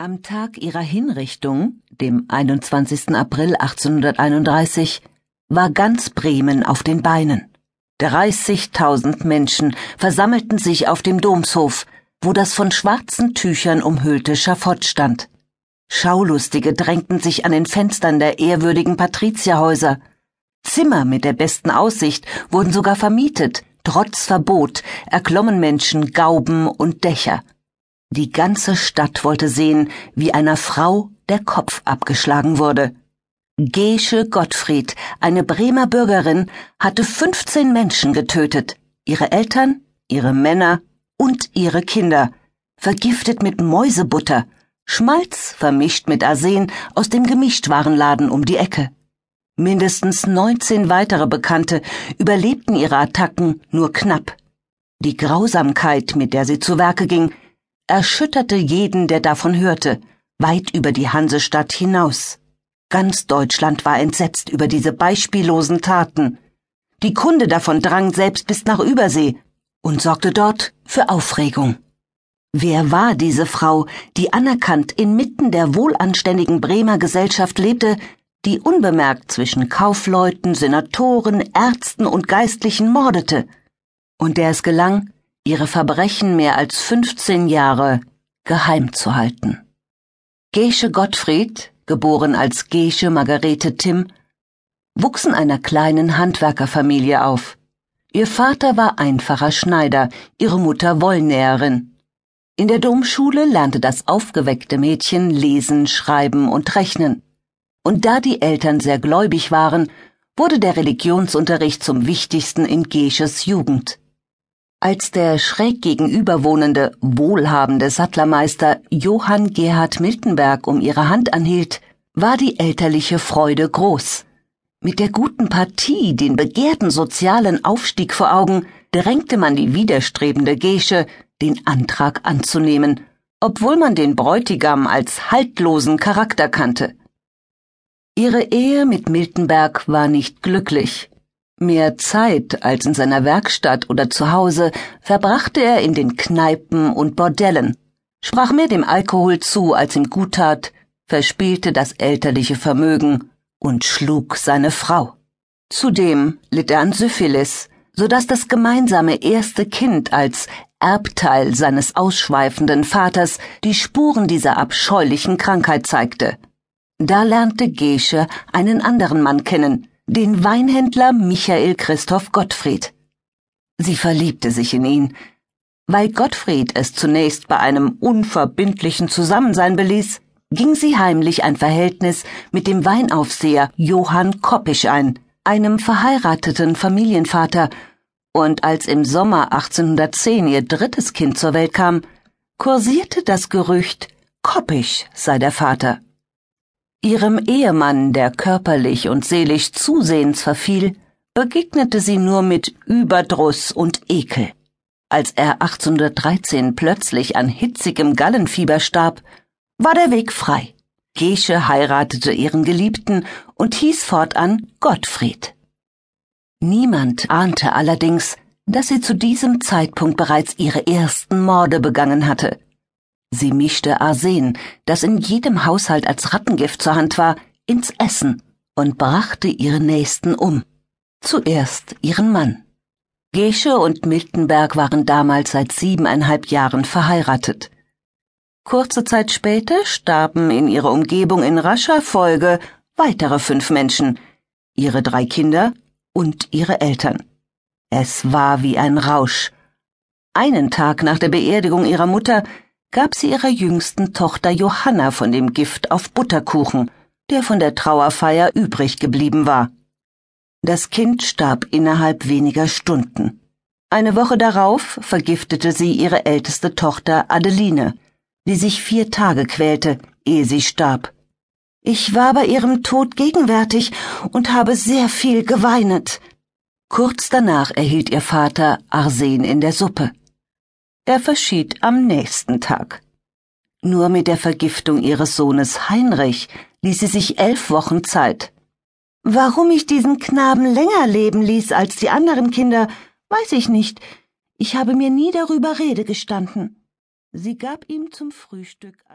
Am Tag ihrer Hinrichtung, dem 21. April 1831, war ganz Bremen auf den Beinen. 30.000 Menschen versammelten sich auf dem Domshof, wo das von schwarzen Tüchern umhüllte Schafott stand. Schaulustige drängten sich an den Fenstern der ehrwürdigen Patrizierhäuser. Zimmer mit der besten Aussicht wurden sogar vermietet. Trotz Verbot erklommen Menschen Gauben und Dächer. Die ganze Stadt wollte sehen, wie einer Frau der Kopf abgeschlagen wurde. Gesche Gottfried, eine Bremer Bürgerin, hatte 15 Menschen getötet, ihre Eltern, ihre Männer und ihre Kinder, vergiftet mit Mäusebutter, Schmalz vermischt mit Arsen aus dem Gemischtwarenladen um die Ecke. Mindestens 19 weitere Bekannte überlebten ihre Attacken nur knapp. Die Grausamkeit, mit der sie zu Werke ging, erschütterte jeden, der davon hörte, weit über die Hansestadt hinaus. Ganz Deutschland war entsetzt über diese beispiellosen Taten. Die Kunde davon drang selbst bis nach Übersee und sorgte dort für Aufregung. Wer war diese Frau, die anerkannt inmitten der wohlanständigen Bremer Gesellschaft lebte, die unbemerkt zwischen Kaufleuten, Senatoren, Ärzten und Geistlichen mordete, und der es gelang, ihre Verbrechen mehr als 15 Jahre geheim zu halten. Gesche Gottfried, geboren als Gesche Margarete Timm, wuchs in einer kleinen Handwerkerfamilie auf. Ihr Vater war einfacher Schneider, ihre Mutter Wollnäherin. In der Domschule lernte das aufgeweckte Mädchen lesen, schreiben und rechnen. Und da die Eltern sehr gläubig waren, wurde der Religionsunterricht zum wichtigsten in Gesches Jugend. Als der schräg gegenüber wohnende, wohlhabende Sattlermeister Johann Gerhard Miltenberg um ihre Hand anhielt, war die elterliche Freude groß. Mit der guten Partie, den begehrten sozialen Aufstieg vor Augen, drängte man die widerstrebende Gesche, den Antrag anzunehmen, obwohl man den Bräutigam als haltlosen Charakter kannte. Ihre Ehe mit Miltenberg war nicht glücklich. Mehr Zeit als in seiner Werkstatt oder zu Hause verbrachte er in den Kneipen und Bordellen, sprach mehr dem Alkohol zu, als ihm gut tat, verspielte das elterliche Vermögen und schlug seine Frau. Zudem litt er an Syphilis, so dass das gemeinsame erste Kind als Erbteil seines ausschweifenden Vaters die Spuren dieser abscheulichen Krankheit zeigte. Da lernte Gesche einen anderen Mann kennen, den Weinhändler Michael Christoph Gottfried. Sie verliebte sich in ihn. Weil Gottfried es zunächst bei einem unverbindlichen Zusammensein beließ, ging sie heimlich ein Verhältnis mit dem Weinaufseher Johann Koppisch ein, einem verheirateten Familienvater, und als im Sommer 1810 ihr drittes Kind zur Welt kam, kursierte das Gerücht, Koppisch sei der Vater. Ihrem Ehemann, der körperlich und seelisch zusehends verfiel, begegnete sie nur mit Überdruss und Ekel. Als er 1813 plötzlich an hitzigem Gallenfieber starb, war der Weg frei. Gesche heiratete ihren Geliebten und hieß fortan Gottfried. Niemand ahnte allerdings, dass sie zu diesem Zeitpunkt bereits ihre ersten Morde begangen hatte. Sie mischte Arsen, das in jedem Haushalt als Rattengift zur Hand war, ins Essen und brachte ihre Nächsten um. Zuerst ihren Mann. Gesche und Miltenberg waren damals seit siebeneinhalb Jahren verheiratet. Kurze Zeit später starben in ihrer Umgebung in rascher Folge weitere fünf Menschen, ihre drei Kinder und ihre Eltern. Es war wie ein Rausch. Einen Tag nach der Beerdigung ihrer Mutter gab sie ihrer jüngsten Tochter Johanna von dem Gift auf Butterkuchen, der von der Trauerfeier übrig geblieben war. Das Kind starb innerhalb weniger Stunden. Eine Woche darauf vergiftete sie ihre älteste Tochter Adeline, die sich vier Tage quälte, ehe sie starb. Ich war bei ihrem Tod gegenwärtig und habe sehr viel geweinet. Kurz danach erhielt ihr Vater Arsen in der Suppe. Er verschied am nächsten Tag. Nur mit der Vergiftung ihres Sohnes Heinrich ließ sie sich elf Wochen Zeit. Warum ich diesen Knaben länger leben ließ als die anderen Kinder, weiß ich nicht. Ich habe mir nie darüber Rede gestanden. Sie gab ihm zum Frühstück